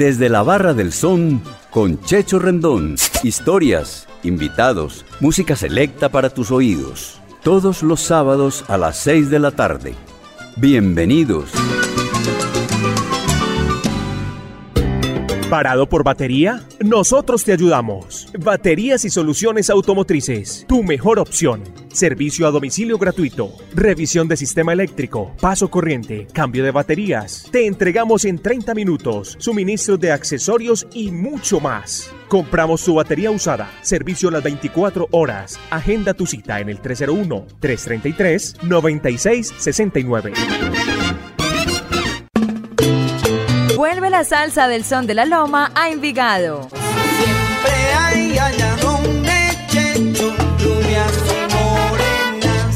Desde la Barra del Son con Checho Rendón. Historias, invitados, música selecta para tus oídos. Todos los sábados a las 6 de la tarde. Bienvenidos. ¿Parado por batería? Nosotros te ayudamos. Baterías y soluciones automotrices. Tu mejor opción. Servicio a domicilio gratuito. Revisión de sistema eléctrico. Paso corriente. Cambio de baterías. Te entregamos en 30 minutos. Suministro de accesorios y mucho más. Compramos tu batería usada. Servicio a las 24 horas. Agenda tu cita en el 301-333-9669. Vuelve la salsa del son de la loma a Envigado.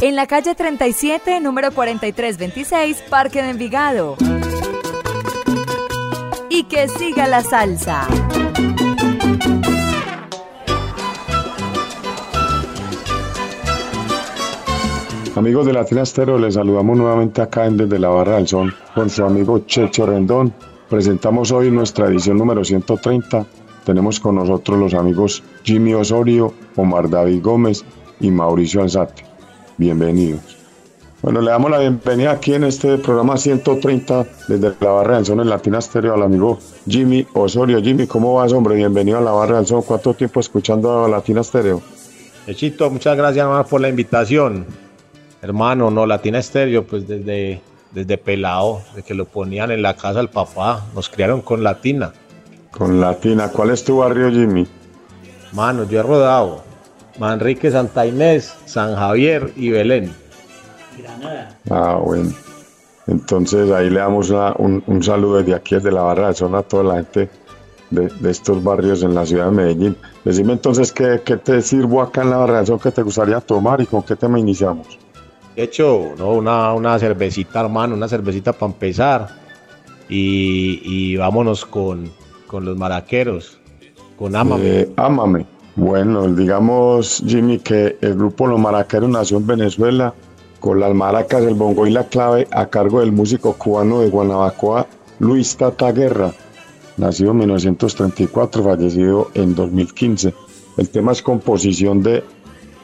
En la calle 37, número 4326, Parque de Envigado. Y que siga la salsa. Amigos de Latina Estéreo, les saludamos nuevamente acá en Desde la Barra del Sol con su amigo Checho Rendón. Presentamos hoy nuestra edición número 130. Tenemos con nosotros los amigos Jimmy Osorio, Omar David Gómez y Mauricio Alzate. Bienvenidos. Bueno, le damos la bienvenida aquí en este programa 130 desde la Barra del Sol en Latina Estéreo al amigo Jimmy Osorio. Jimmy, ¿cómo vas, hombre? Bienvenido a la Barra del Sol. ¿Cuánto tiempo escuchando a Latina Estéreo? Chechito, muchas gracias más por la invitación. Hermano, no, Latina Estéreo, pues desde, desde pelado, de que lo ponían en la casa al papá, nos criaron con Latina. Con Latina. ¿Cuál es tu barrio, Jimmy? Mano, yo he rodado Manrique, Santa Inés, San Javier y Belén. Ah, bueno. Entonces ahí le damos una- un, un saludo desde aquí, desde la Barra del Sol, a toda la gente de, de estos barrios en la ciudad de Medellín. Decime entonces qué, qué te sirvo acá en la Barra del Sol que te gustaría tomar y con qué tema iniciamos. De hecho, no, una, una cervecita, hermano, una cervecita para empezar. Y, y vámonos con, con los maraqueros, con Amame. Eh, ámame. Bueno, digamos, Jimmy, que el grupo Los Maraqueros nació en Venezuela con las maracas, el bongo y la clave a cargo del músico cubano de Guanabacoa, Luis Tata Guerra, nacido en 1934, fallecido en 2015. El tema es composición de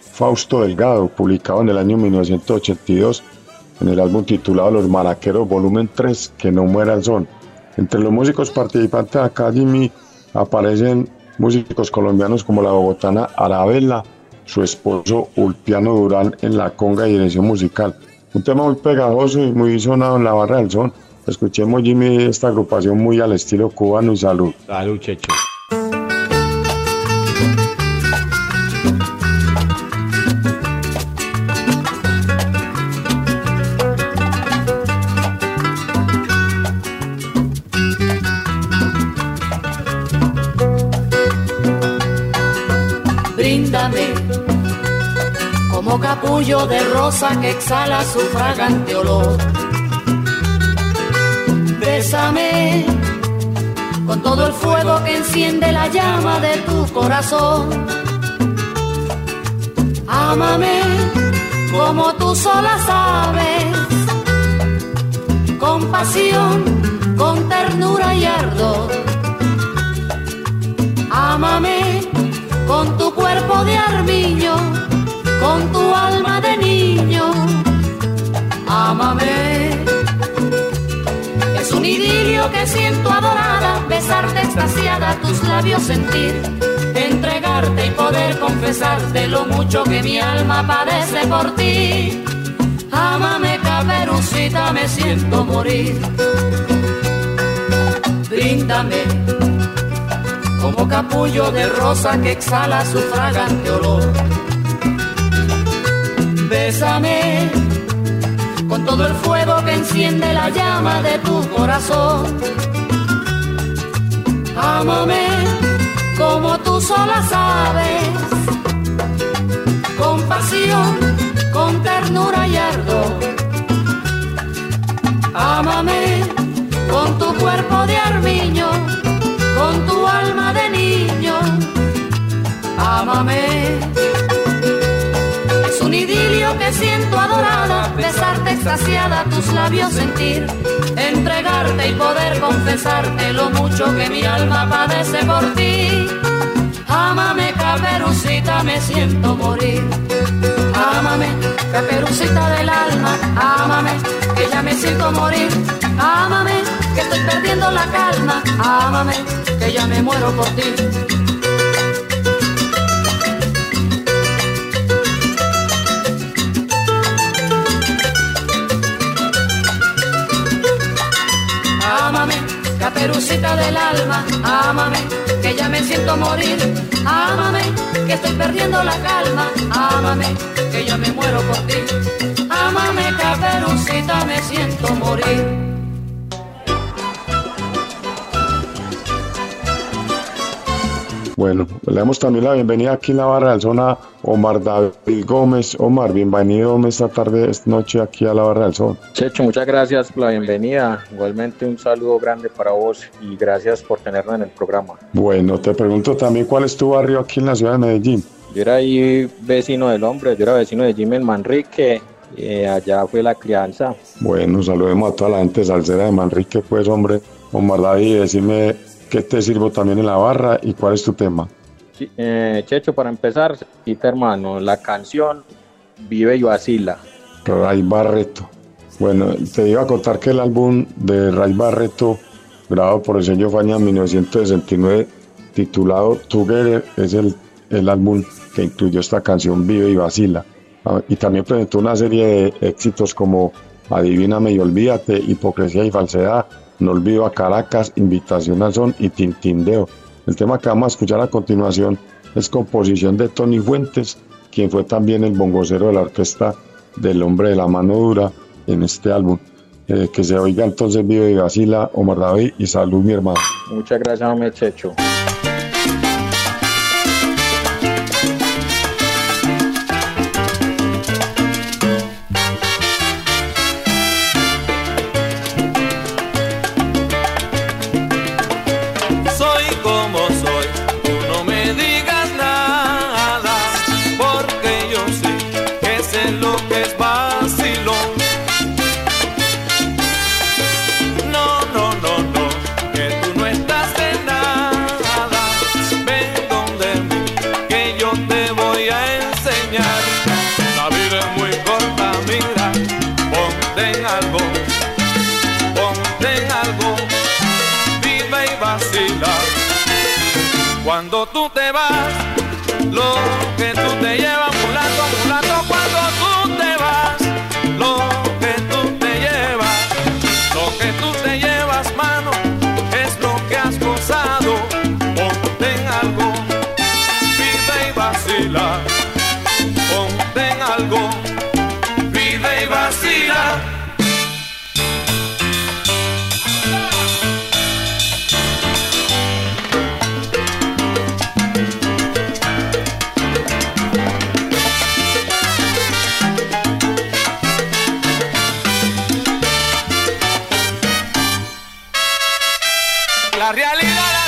Fausto Delgado, publicado en el año 1982 en el álbum titulado Los Maraqueros Volumen 3, Que no muera el son. Entre los músicos participantes acá, Jimmy, aparecen músicos colombianos como la bogotana Arabella, su esposo Ulpiano Durán en la conga y dirección musical. Un tema muy pegajoso y muy sonado en la barra del son. Escuchemos, Jimmy, esta agrupación muy al estilo cubano y salud. Salud, Checho. Como capullo de rosa que exhala su fragante olor. Bésame con todo el fuego que enciende la llama de tu corazón. Ámame como tú sola sabes, con pasión, con ternura y ardor. Ámame con tu cuerpo de armiño, con tu alma de niño. Ámame. Es un idilio que siento adorada, besarte extasiada, tus labios sentir, entregarte y poder confesarte lo mucho que mi alma padece por ti. Ámame, caperucita, me siento morir. Bríndame como capullo de rosa que exhala su fragante olor. Bésame con todo el fuego que enciende la llama de tu corazón. Ámame como tú sola sabes, con pasión, con ternura y ardor. Ámame con tu cuerpo de armiño con tu alma de niño. Ámame. Que siento adorada, besarte extasiada, tus labios sentir, entregarte y poder confesarte lo mucho que mi alma padece por ti. Ámame, caperucita, me siento morir. Ámame, caperucita del alma, ámame, que ya me siento morir. Ámame, que estoy perdiendo la calma. Ámame, que ya me muero por ti. Caperucita del alma, ámame, que ya me siento morir. Ámame, que estoy perdiendo la calma. Ámame, que ya me muero por ti. Ámame, caperucita, me siento morir. Bueno, le damos también la bienvenida aquí en la barra del Sol a Omar David Gómez. Omar, bienvenido esta tarde, esta noche aquí a la barra del Sol. Checho, muchas gracias por la bienvenida. Igualmente un saludo grande para vos y gracias por tenernos en el programa. Bueno, te pregunto también cuál es tu barrio aquí en la ciudad de Medellín. Yo era ahí vecino del hombre, yo era vecino de Jimmy Manrique, eh, allá fue la crianza. Bueno, saludemos a toda la gente salsera de Manrique, pues hombre. Omar David, decime qué te sirvo también en la barra y cuál es tu tema. Sí, eh, Checho, para empezar, sí, hermano, la canción Vive y Vacila. Ray Barreto. Bueno, te iba a contar que el álbum de Ray Barreto, grabado por el señor Faña en 1969, titulado Together, es el, el álbum que incluyó esta canción Vive y Vacila. Ah, Y también presentó una serie de éxitos como Adivíname y Olvídate, Hipocresía y Falsedad, No Olvido a Caracas, Invitación al Son y Tintindeo. El tema que vamos a escuchar a continuación es composición de Tony Fuentes, quien fue también el bongocero de la orquesta del Hombre de la Mano Dura en este álbum. Eh, que se oiga entonces Vive y Vacila, Omar David y salud mi hermano. Muchas gracias, hombre. Te vas, La realidad,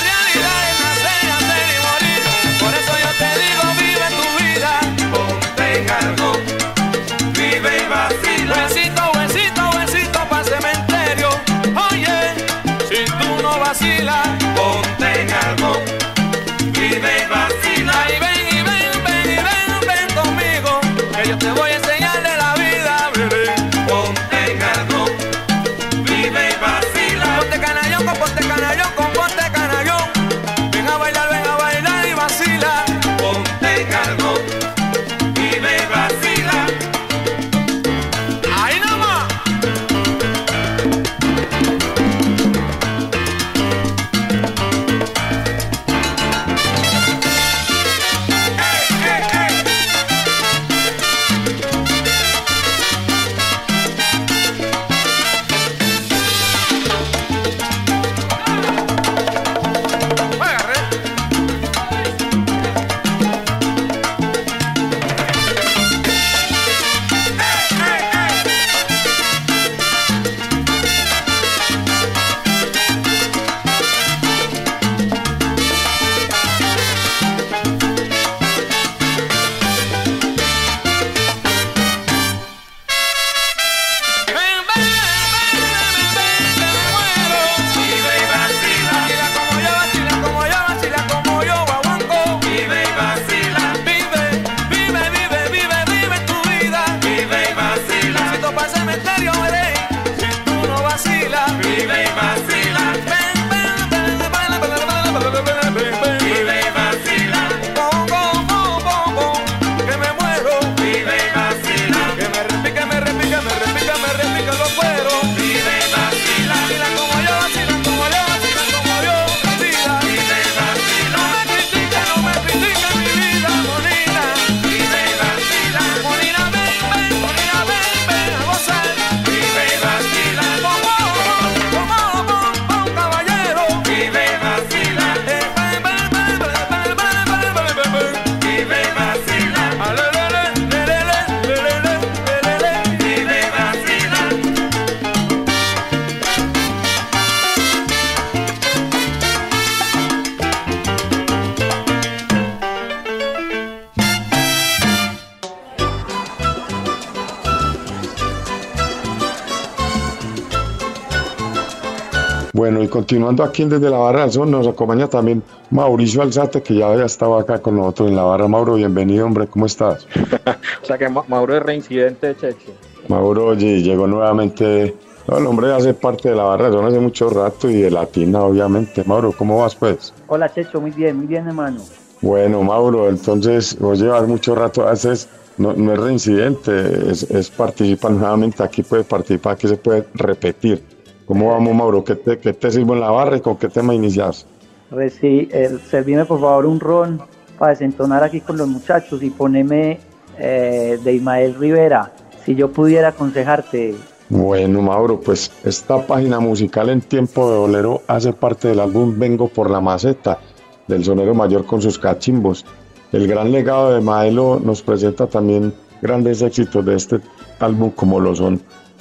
continuando aquí desde la barra del son, nos acompaña también Mauricio Alzate, que ya había estado acá con nosotros en la barra. Mauro, bienvenido, hombre, ¿cómo estás? O sea que Ma- Mauro es reincidente de Checho. Mauro, oye, llegó nuevamente. No, el hombre hace parte de la barra del son hace mucho rato y de Latina, obviamente. Mauro, ¿cómo vas, pues? Hola Checho, muy bien, muy bien hermano. Bueno, Mauro, entonces vos llevas mucho rato, haces, no, no es reincidente, es, es participar nuevamente, aquí puede participar, aquí se puede repetir. ¿Cómo vamos, Mauro? ¿Qué te, qué te sirvo en la barra y con qué tema inicias? Reci, eh, servime por favor un ron para desentonar aquí con los muchachos y poneme eh, de Ismael Rivera. Si yo pudiera aconsejarte, Bueno, Mauro, pues esta página musical en tiempo de bolero hace parte del álbum Vengo por la maceta, del sonero mayor con sus cachimbos. El gran legado de Maelo nos presenta también grandes éxitos de este álbum como lo son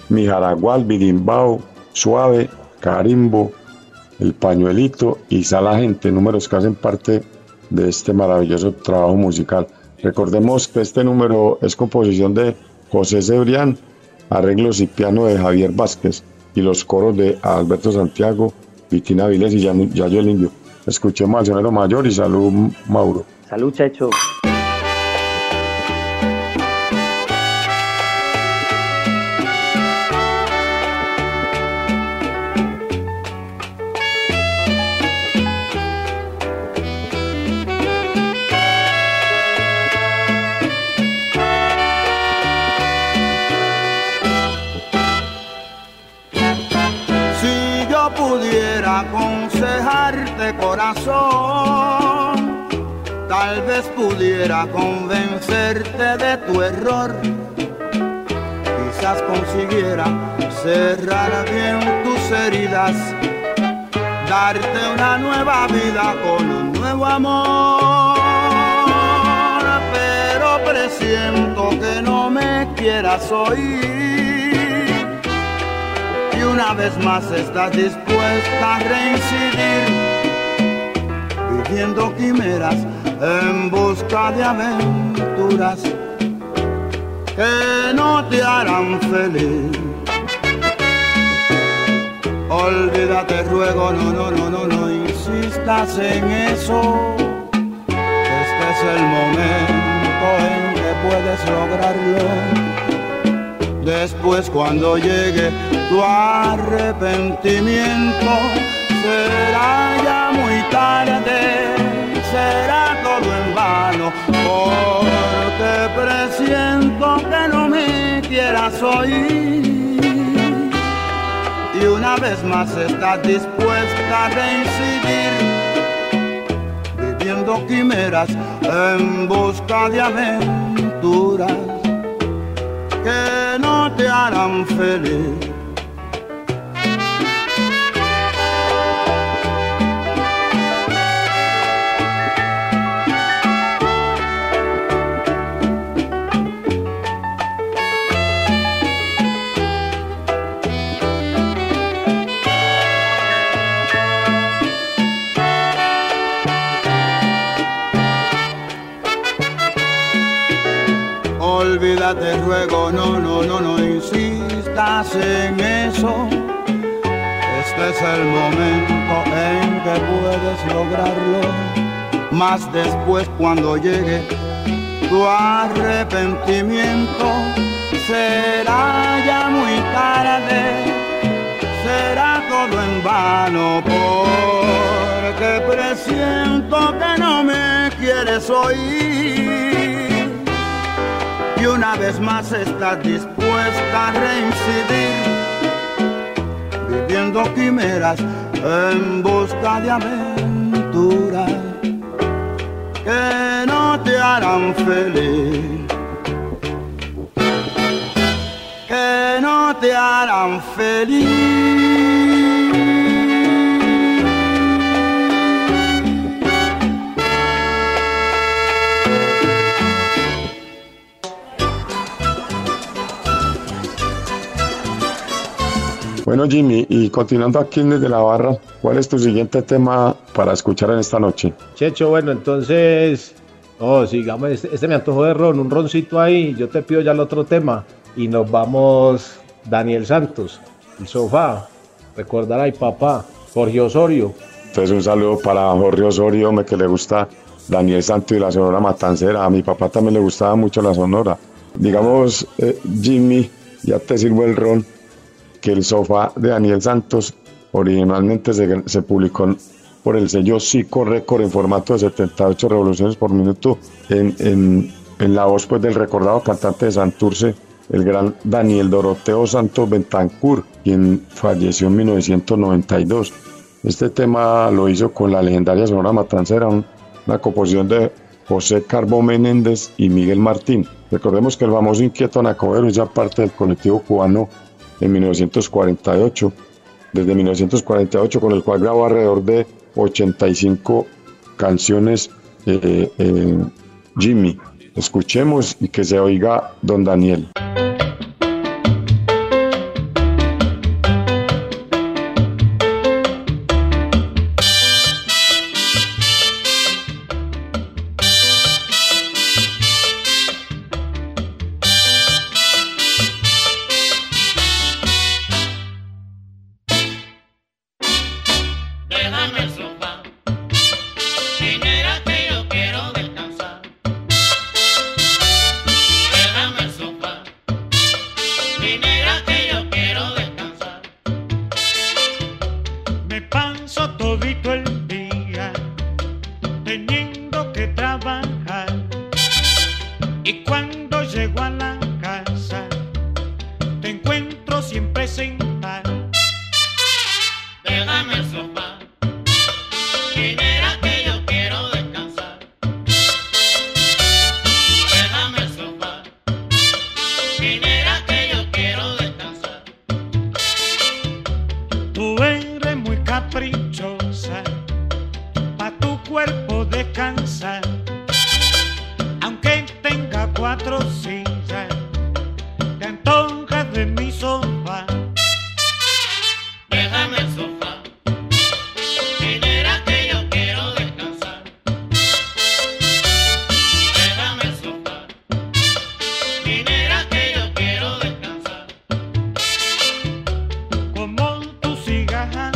Mi Jaragual, Birimbao, Suave, Carimbo, El Pañuelito y Sala Gente, números que hacen parte de este maravilloso trabajo musical. Recordemos que este número es composición de José Cebrián, arreglos y piano de Javier Vázquez y los coros de Alberto Santiago, Vitina Viles y Yayo el Indio. Escuchemos al sonero mayor y salud Mauro. salud Checho. Tal vez pudiera convencerte de tu error. Quizás consiguiera cerrar bien tus heridas, darte una nueva vida con un nuevo amor. Pero presiento que no me quieras oír y una vez más estás dispuesta a reincidir, viviendo quimeras en busca de aventuras que no te harán feliz. Olvídate, ruego, no, no, no, no, no insistas en eso. Este es el momento en que puedes lograrlo. Después cuando llegue tu arrepentimiento, será ya muy tarde, será todo en vano, porque presiento que no me quieras oír. Y una vez más estás dispuesta a reincidir, viviendo quimeras en busca de aventuras que no te harán feliz. Olvídate, ruego, no, no, no, no insistas en eso. Este es el momento en que puedes lograrlo. Más después cuando llegue tu arrepentimiento, será ya muy tarde. será todo en vano porque presiento que no me quieres oír y una vez más estás dispuesta a reincidir viviendo quimeras en busca de aventuras que no te harán feliz que no te harán feliz. Bueno, Jimmy, y continuando aquí desde la barra, ¿cuál es tu siguiente tema para escuchar en esta noche? Checho, bueno, entonces, oh, sigamos, este, este me antojó de ron, un roncito ahí, yo te pido ya el otro tema y nos vamos Daniel Santos, el sofá, recordar a mi papá, Jorge Osorio. Entonces un saludo para Jorge Osorio, hombre, que le gusta Daniel Santos y la Sonora Matancera. A mi papá también le gustaba mucho la Sonora. Digamos, eh, Jimmy, ya te sirvo el ron, que el sofá de Daniel Santos originalmente se, publicó por el sello Psico Record en formato de 78 revoluciones por minuto en, en, en la voz pues, del recordado cantante de Santurce, el gran Daniel Doroteo Santos Bentancur, quien falleció en 1992. Este tema lo hizo con la legendaria Sonora Matancera, una composición de José Carbo Menéndez y Miguel Martín. Recordemos que el famoso Inquieto Nacobero es ya parte del colectivo cubano en 1948, desde 1948 con el cual grabó alrededor de 85 canciones eh, eh, Jimmy. Escuchemos y que se oiga don Daniel. hand.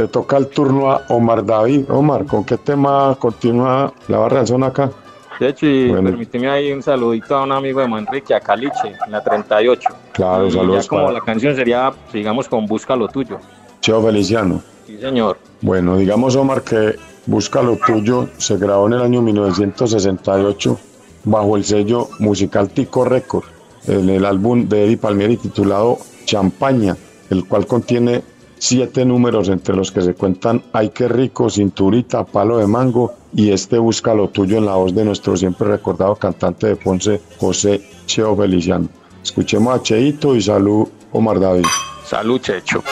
Le toca el turno a Omar David. Omar, ¿con qué tema continúa la barra del son acá? De hecho, y Bueno. permíteme ahí un saludito a un amigo de Manrique, a Caliche, en la 38. Claro, Y saludos ya como la canción sería, digamos, con Busca lo tuyo. Cheo Feliciano. Sí, señor. Bueno, digamos, Omar, que Busca lo tuyo se grabó en el año 1968 bajo el sello musical Tico Record, en el álbum de Eddie Palmieri titulado Champaña, el cual contiene siete números entre los que se cuentan Ay qué rico, Cinturita, Palo de Mango y este Busca lo tuyo en la voz de nuestro siempre recordado cantante de Ponce, José Cheo Feliciano. Escuchemos a Cheito y salud Omar David. Salud, Checho.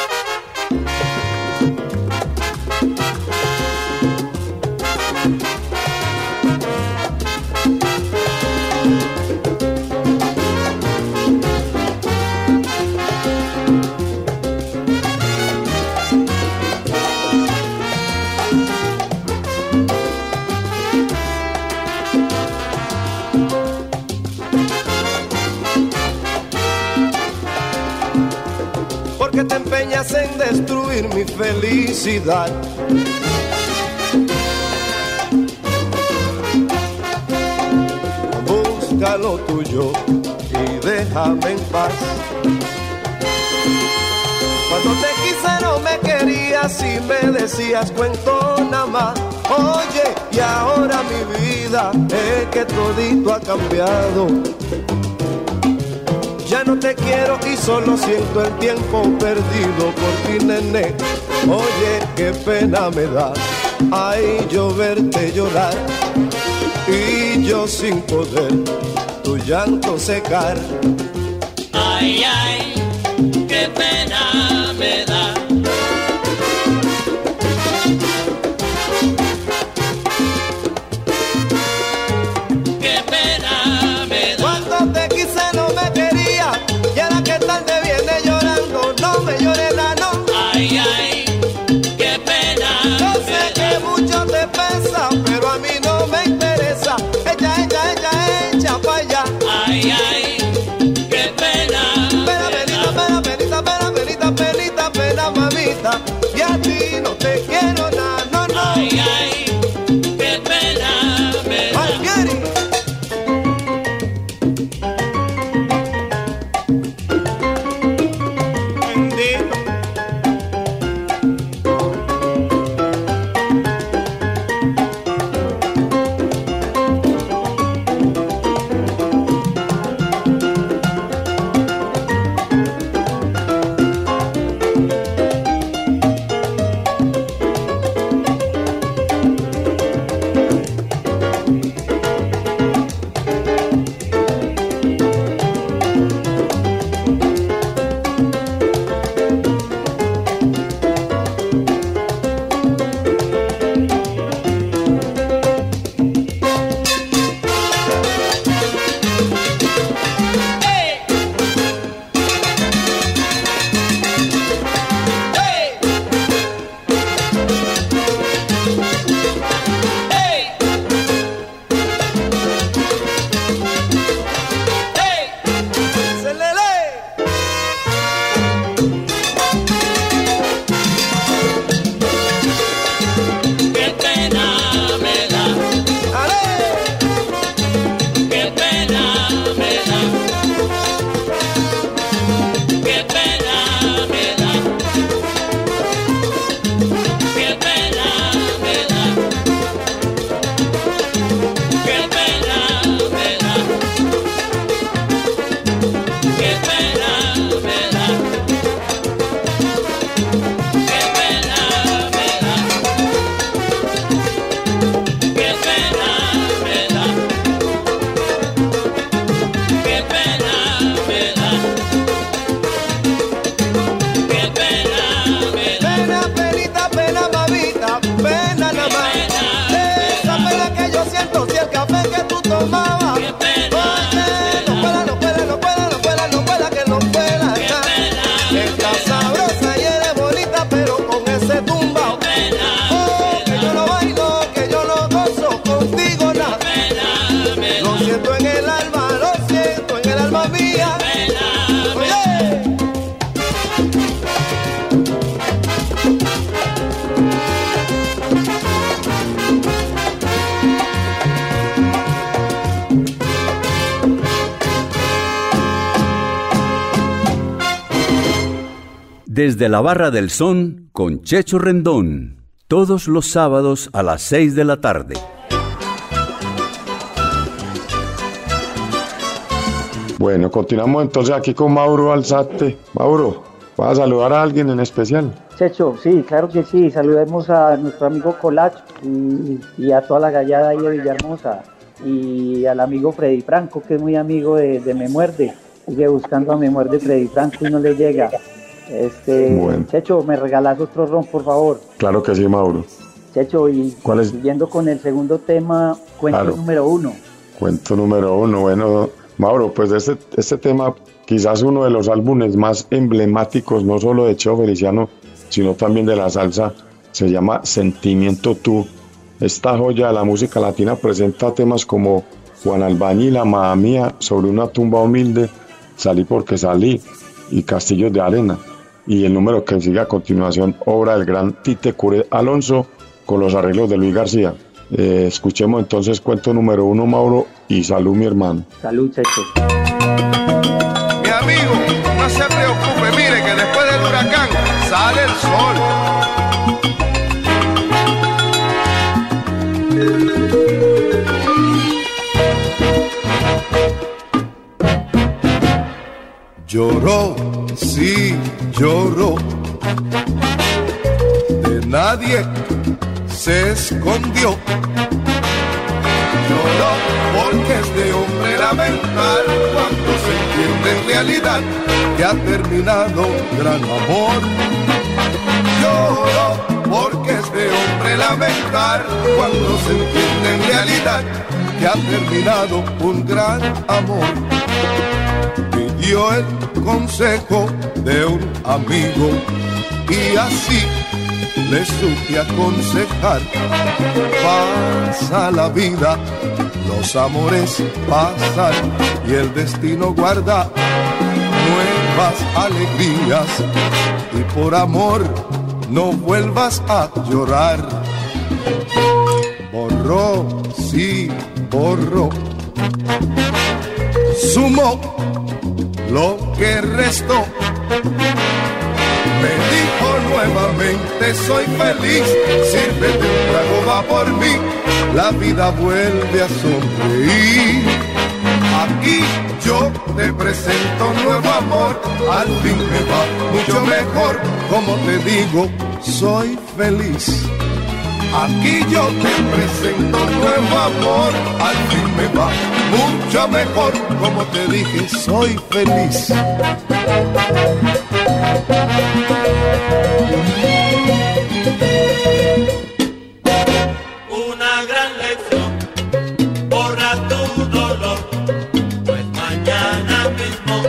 Felicidad. Busca lo tuyo y déjame en paz. Cuando te quise no me querías y me decías cuento nada más. Oye, y ahora mi vida es que todito ha cambiado. Ya no te quiero y solo siento el tiempo perdido por ti, nene. Oye, qué pena me da. Ay, yo verte llorar y yo sin poder tu llanto secar. Ay, ay, qué pena Desde la Barra del Son con Checho Rendón. Todos los sábados a las 6 de la tarde. Bueno, continuamos entonces aquí con Mauro Alzate. Mauro, ¿vas a saludar a alguien en especial? Checho, sí, claro que sí. Saludemos a nuestro amigo Colach y, y a toda la gallada ahí de Villahermosa. Y al amigo Freddy Franco, que es muy amigo de, de Me Muerde. Sigue buscando a Me Muerde Freddy Franco y no le llega. Este, Bueno. Checho, ¿me regalas otro ron, por favor? Claro que sí, Mauro. Checho, y ¿Cuál es? siguiendo con el segundo tema, cuento Claro. número uno. Cuento número uno. Bueno, Mauro, pues este, este tema, quizás uno de los álbumes más emblemáticos, no solo de Cheo Feliciano, sino también de la salsa, se llama Sentimiento Tú. Esta joya de la música latina presenta temas como Juan Albañil, Amada Mía, Sobre una tumba humilde, Salí porque salí y Castillos de Arena. Y el número que sigue a continuación, obra del gran Tite Cure Alonso, con los arreglos de Luis García. Eh, escuchemos entonces cuento número uno, Mauro, y salud, mi hermano. Salud, Checho. Mi amigo, no se preocupe, mire que después del huracán sale el sol. Lloró, sí, lloró. De nadie se escondió. Lloró porque es de hombre lamentar cuando se entiende en realidad que ha terminado un gran amor. Lloró porque es de hombre lamentar cuando se entiende en realidad que ha terminado un gran amor pidió el consejo de un amigo y así le supe aconsejar. Pasa la vida, los amores pasan y el destino guarda nuevas alegrías y por amor no vuelvas a llorar. Borró, sí, borró. Sumó lo que restó. Me dijo nuevamente soy feliz, sírvete un trago va por mí, la vida vuelve a sonreír. Aquí yo te presento un nuevo amor, al fin me va mucho mejor, como te digo, soy feliz. Aquí yo te presento nuevo amor, al fin me va mucho mejor, como te dije, soy feliz. Una gran lección, borra tu dolor, pues mañana mismo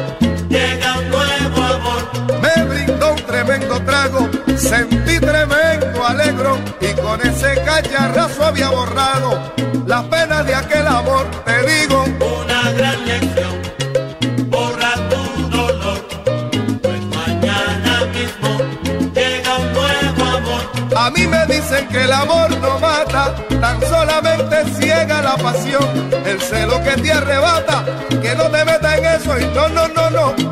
llega un nuevo amor. Me brindó un tremendo trago, sentí tremendo alegro con ese cacharrazo había borrado las penas de aquel amor. Te digo, Una gran lección, borra tu dolor, pues mañana mismo llega un nuevo amor. a mí me dicen que el amor no mata, tan solamente ciega la pasión, el celo que te arrebata, que no te meta en eso y no, no, no, no.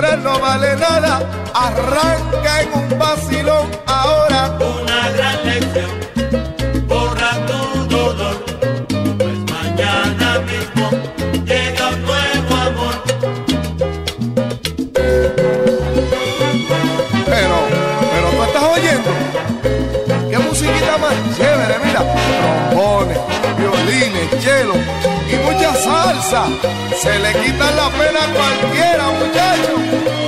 No vale nada, arranca Se le quitan la pena a cualquiera, muchachos.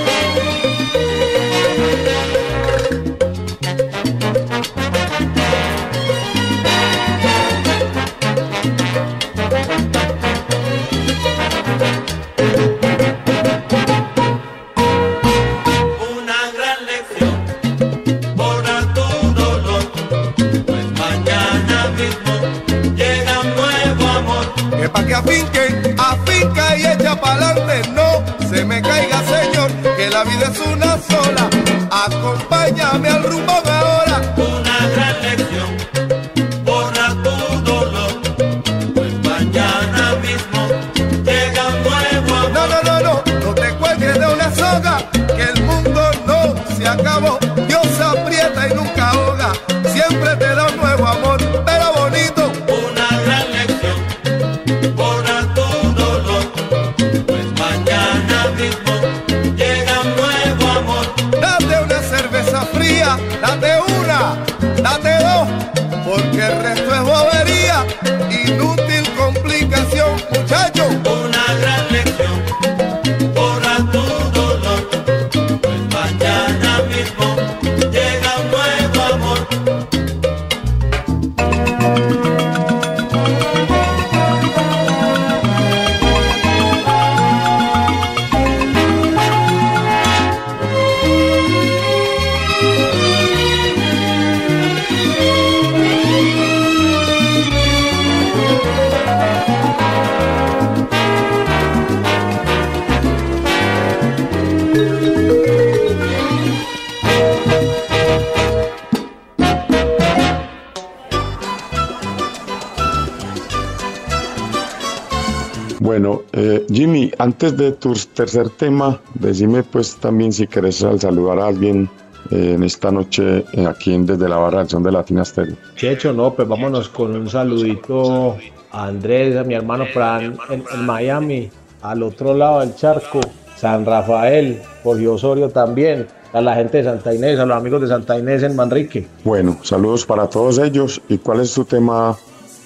Antes de tu tercer tema, decime pues también si querés al- saludar a alguien eh, en esta noche eh, aquí en Desde la Barra del Son de Latina Stereo. Checho, no, pues vámonos con un saludito a Andrés, a mi hermano Fran en, en Miami, al otro lado del charco, San Rafael, Jorge Osorio también, a la gente de Santa Inés, a los amigos de Santa Inés en Manrique. Bueno, saludos para todos ellos. ¿Y cuál es tu tema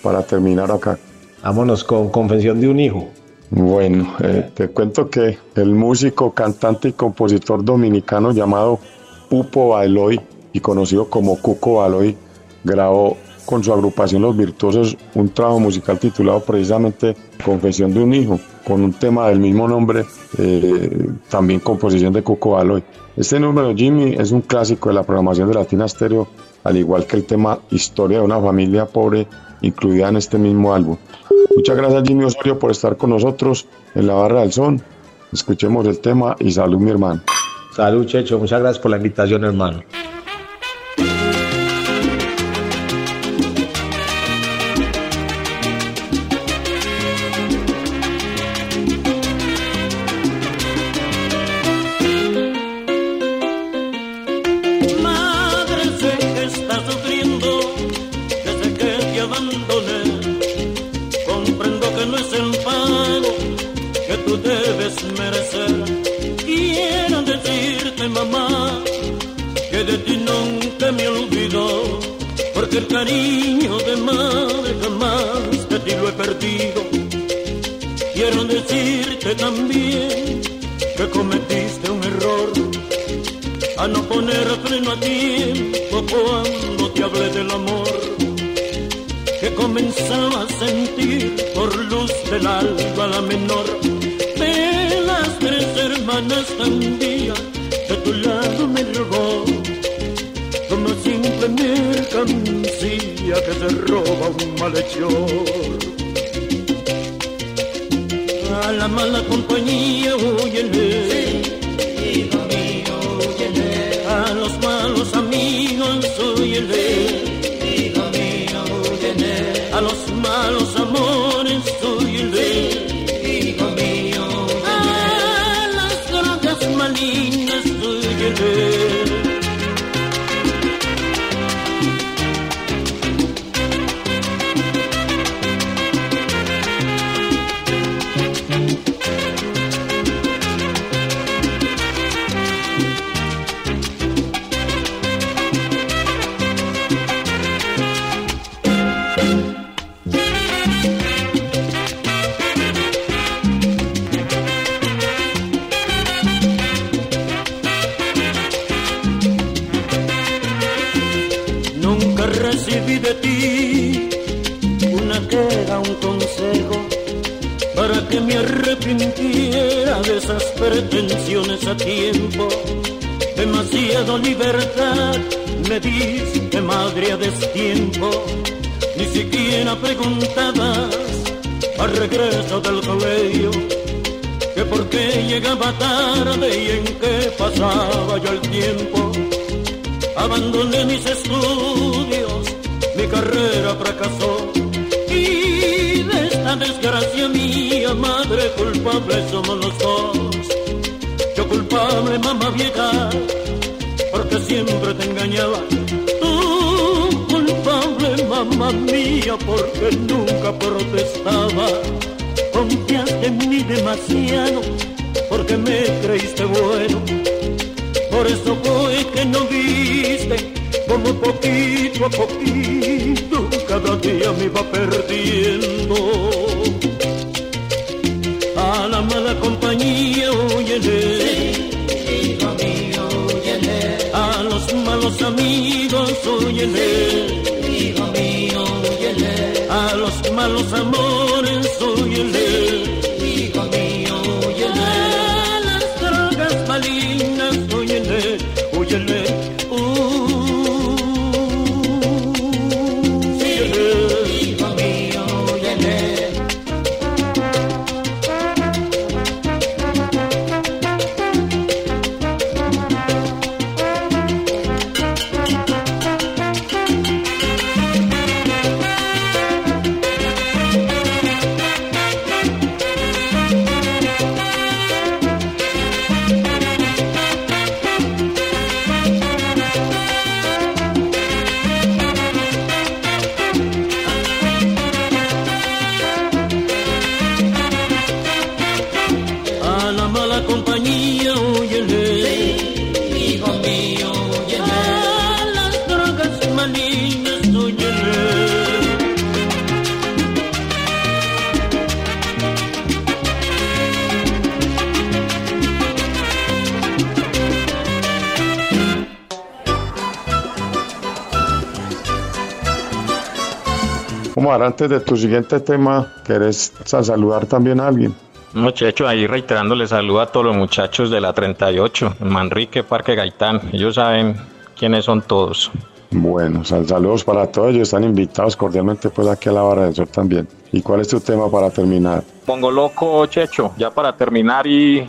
para terminar acá? Vámonos con Confesión de un Hijo. Bueno, eh, te cuento que el músico, cantante y compositor dominicano llamado Pupo Baloy y conocido como Cuco Baloy grabó con su agrupación Los Virtuosos un trabajo musical titulado precisamente Confesión de un Hijo, con un tema del mismo nombre, eh, también composición de Cuco Baloy. Este número, Jimmy, es un clásico de la programación de Latina Stereo, al igual que el tema Historia de una familia pobre, incluida en este mismo álbum. Muchas gracias, Jimmy Osorio, por estar con nosotros en la barra del son. Escuchemos el tema y salud, mi hermano. Salud, Checho, muchas gracias por la invitación, hermano. Tres hermanas también de tu lado me rogó como simple mercancía que se roba un malhechor. A la mala compañía huyele hijo mío huyele a los malos amigos huyele hijo mío huyele a los malos amores me madre, a destiempo. Ni siquiera preguntabas al regreso del colegio que por qué llegaba tarde y en qué pasaba yo el tiempo. Abandoné mis estudios, mi carrera fracasó. Y de esta desgracia mía, madre culpable somos los dos. Yo culpable, mamá vieja, siempre te engañaba. Tú mamá mía, porque nunca protestaba. Confiaste en mí demasiado, porque me creíste bueno. Por eso fue que no viste como poquito a poquito cada día me iba perdiendo. A la mala compañía, óyele. Los amigos, óyele. Hijo mío, óyele. A los malos amores, óyele. Omar, antes de tu siguiente tema, ¿querés sa- saludar también a alguien? Muchachos, ahí reiterándole saludo a todos los muchachos de la 38, Manrique, Parque Gaitán. Ellos saben quiénes son todos. Bueno, sal- saludos para todos ellos, están invitados cordialmente pues aquí a la Barra del Sol también. ¿Y cuál es tu tema para terminar? Pongo loco, Checho, ya para terminar y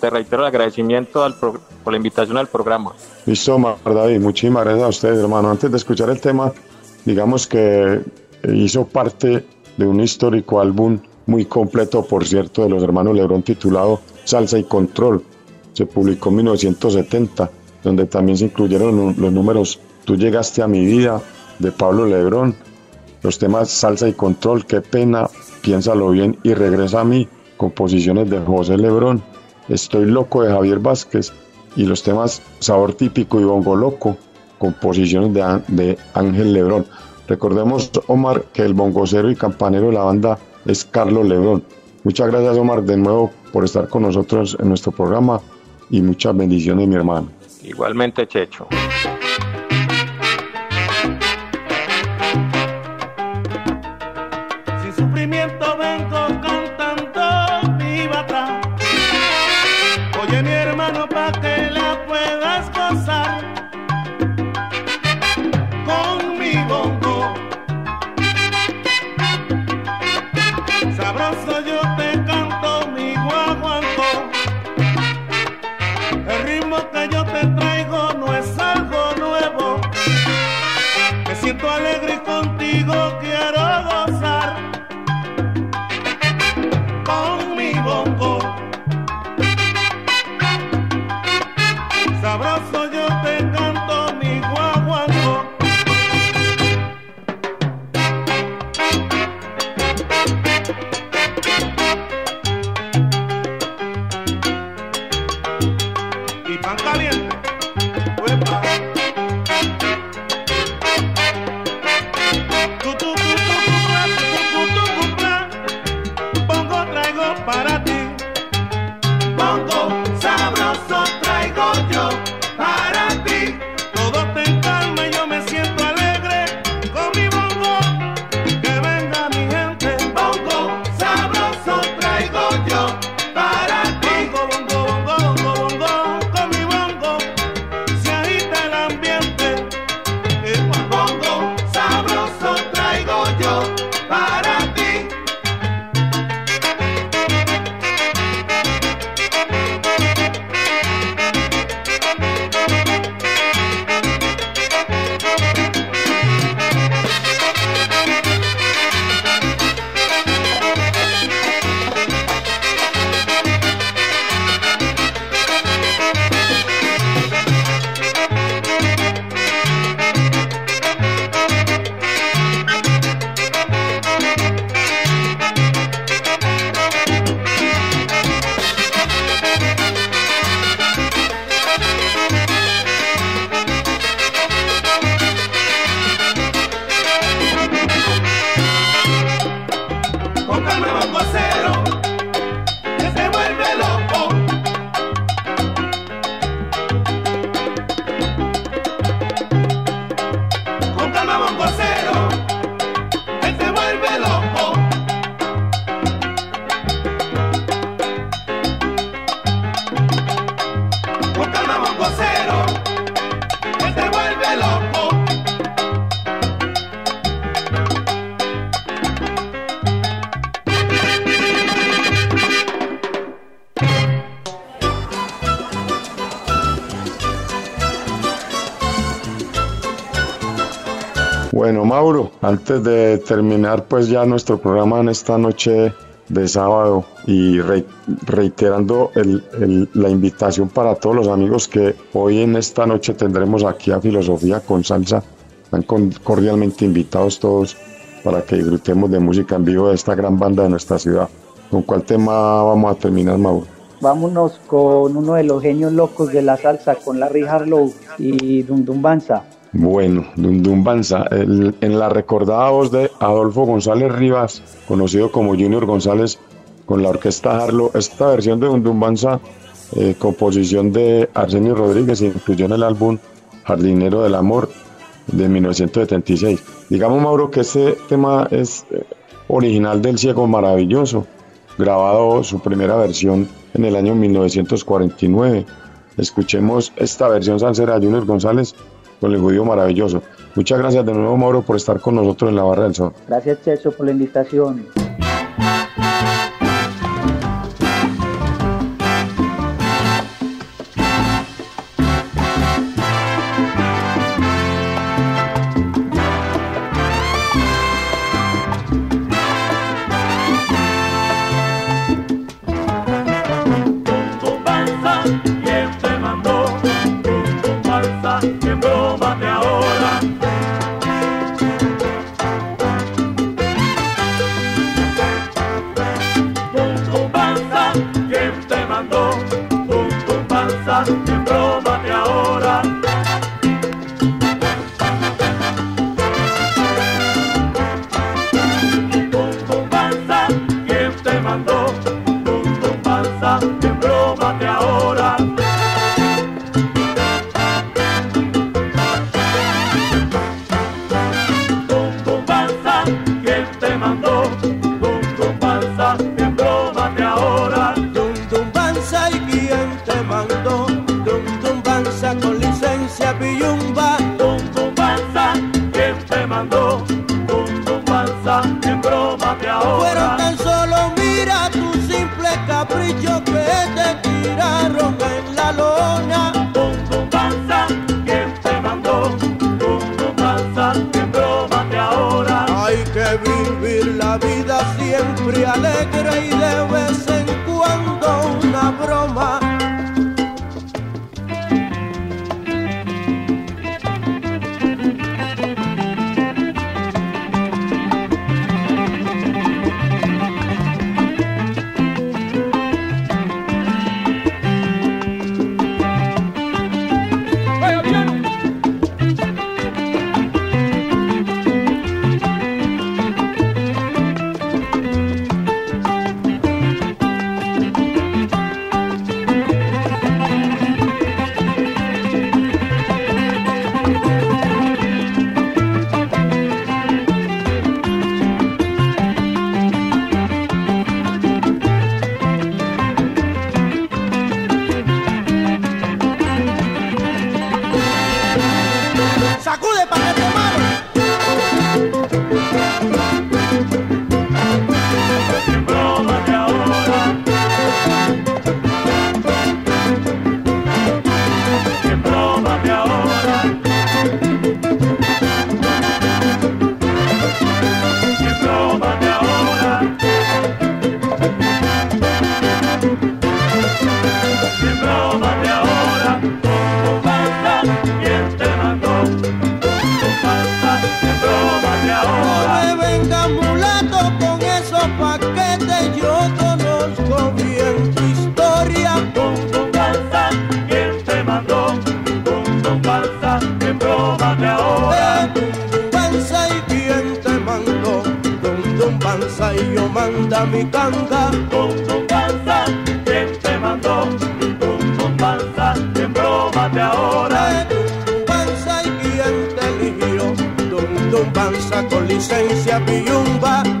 te reitero el agradecimiento al por la invitación al programa. Listo, Omar, David, muchísimas gracias a ustedes, hermano. Antes de escuchar el tema, digamos que hizo parte de un histórico álbum muy completo, por cierto, de los hermanos Lebrón titulado Salsa y Control. Se publicó en 1970, donde también se incluyeron los números Tú llegaste a mi vida de Pablo Lebrón, los temas Salsa y Control, Qué pena, Piénsalo bien y Regresa a mí, composiciones de José Lebrón, Estoy loco de Javier Vázquez y los temas Sabor típico y Bongo Loco, composiciones de, de Ángel Lebrón. Recordemos, Omar, que el bongocero y campanero de la banda es Carlos Lebrón. Muchas gracias, Omar, de nuevo por estar con nosotros en nuestro programa y muchas bendiciones, mi hermano. Igualmente, Checho. Antes de terminar pues ya nuestro programa en esta noche de sábado y re- reiterando el- el- la invitación para todos los amigos que hoy en esta noche tendremos aquí a Filosofía con Salsa, están con- cordialmente invitados todos para que disfrutemos de música en vivo de esta gran banda de nuestra ciudad. ¿Con cuál tema vamos a terminar, Mauro? Vámonos con uno de los genios locos de la salsa, con Larry Harlow y Dum Dum Banza. Bueno, Dundum Banza, el- en la recordada voz de Adolfo González Rivas, conocido como Junior González, con la orquesta Harlow, esta versión de Dundum Banza, eh, composición de Arsenio Rodríguez, incluyó en el álbum Jardinero del Amor de 1976. Digamos, Mauro, que este tema es eh, original del Ciego Maravilloso, grabado su primera versión en el año 1949. Escuchemos esta versión salsera de Junior González con el judío maravilloso. Muchas gracias de nuevo, Mauro, por estar con nosotros en la barra del sol. Gracias, Checho, por la invitación. Siempre alegre mi canga Dum Dum Banza, ¿quién te mandó? Dum Dum Banza, que brómate ahora. Dum Banza y quién te eligió Dum Dum Banza con licencia Piyumba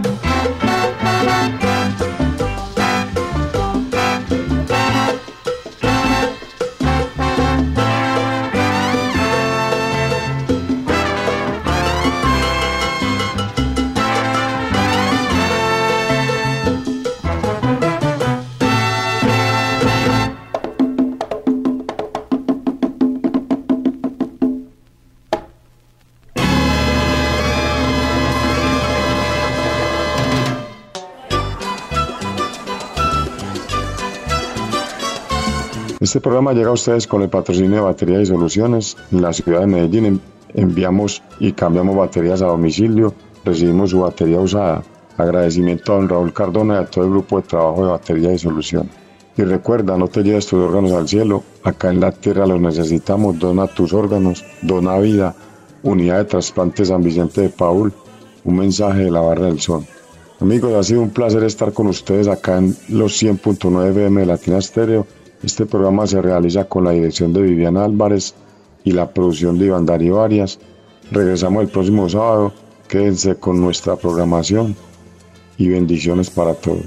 Este programa llega a ustedes con el patrocinio de Baterías y Soluciones. En la ciudad de Medellín en- enviamos y cambiamos baterías a domicilio. Recibimos su batería usada. Agradecimiento a don Raúl Cardona y a todo el grupo de trabajo de Baterías y Soluciones. Y recuerda, no te lleves tus órganos al cielo. Acá en la tierra los necesitamos. Dona tus órganos. Dona vida. Unidad de Trasplante San Vicente de Paul. Un mensaje de la Barra del Sol. Amigos, ha sido un placer estar con ustedes acá en los 100.9 FM de Latina Stereo. Este programa se realiza con la dirección de Viviana Álvarez y la producción de Iván Darío Arias. Regresamos el próximo sábado. Quédense con nuestra programación y bendiciones para todos.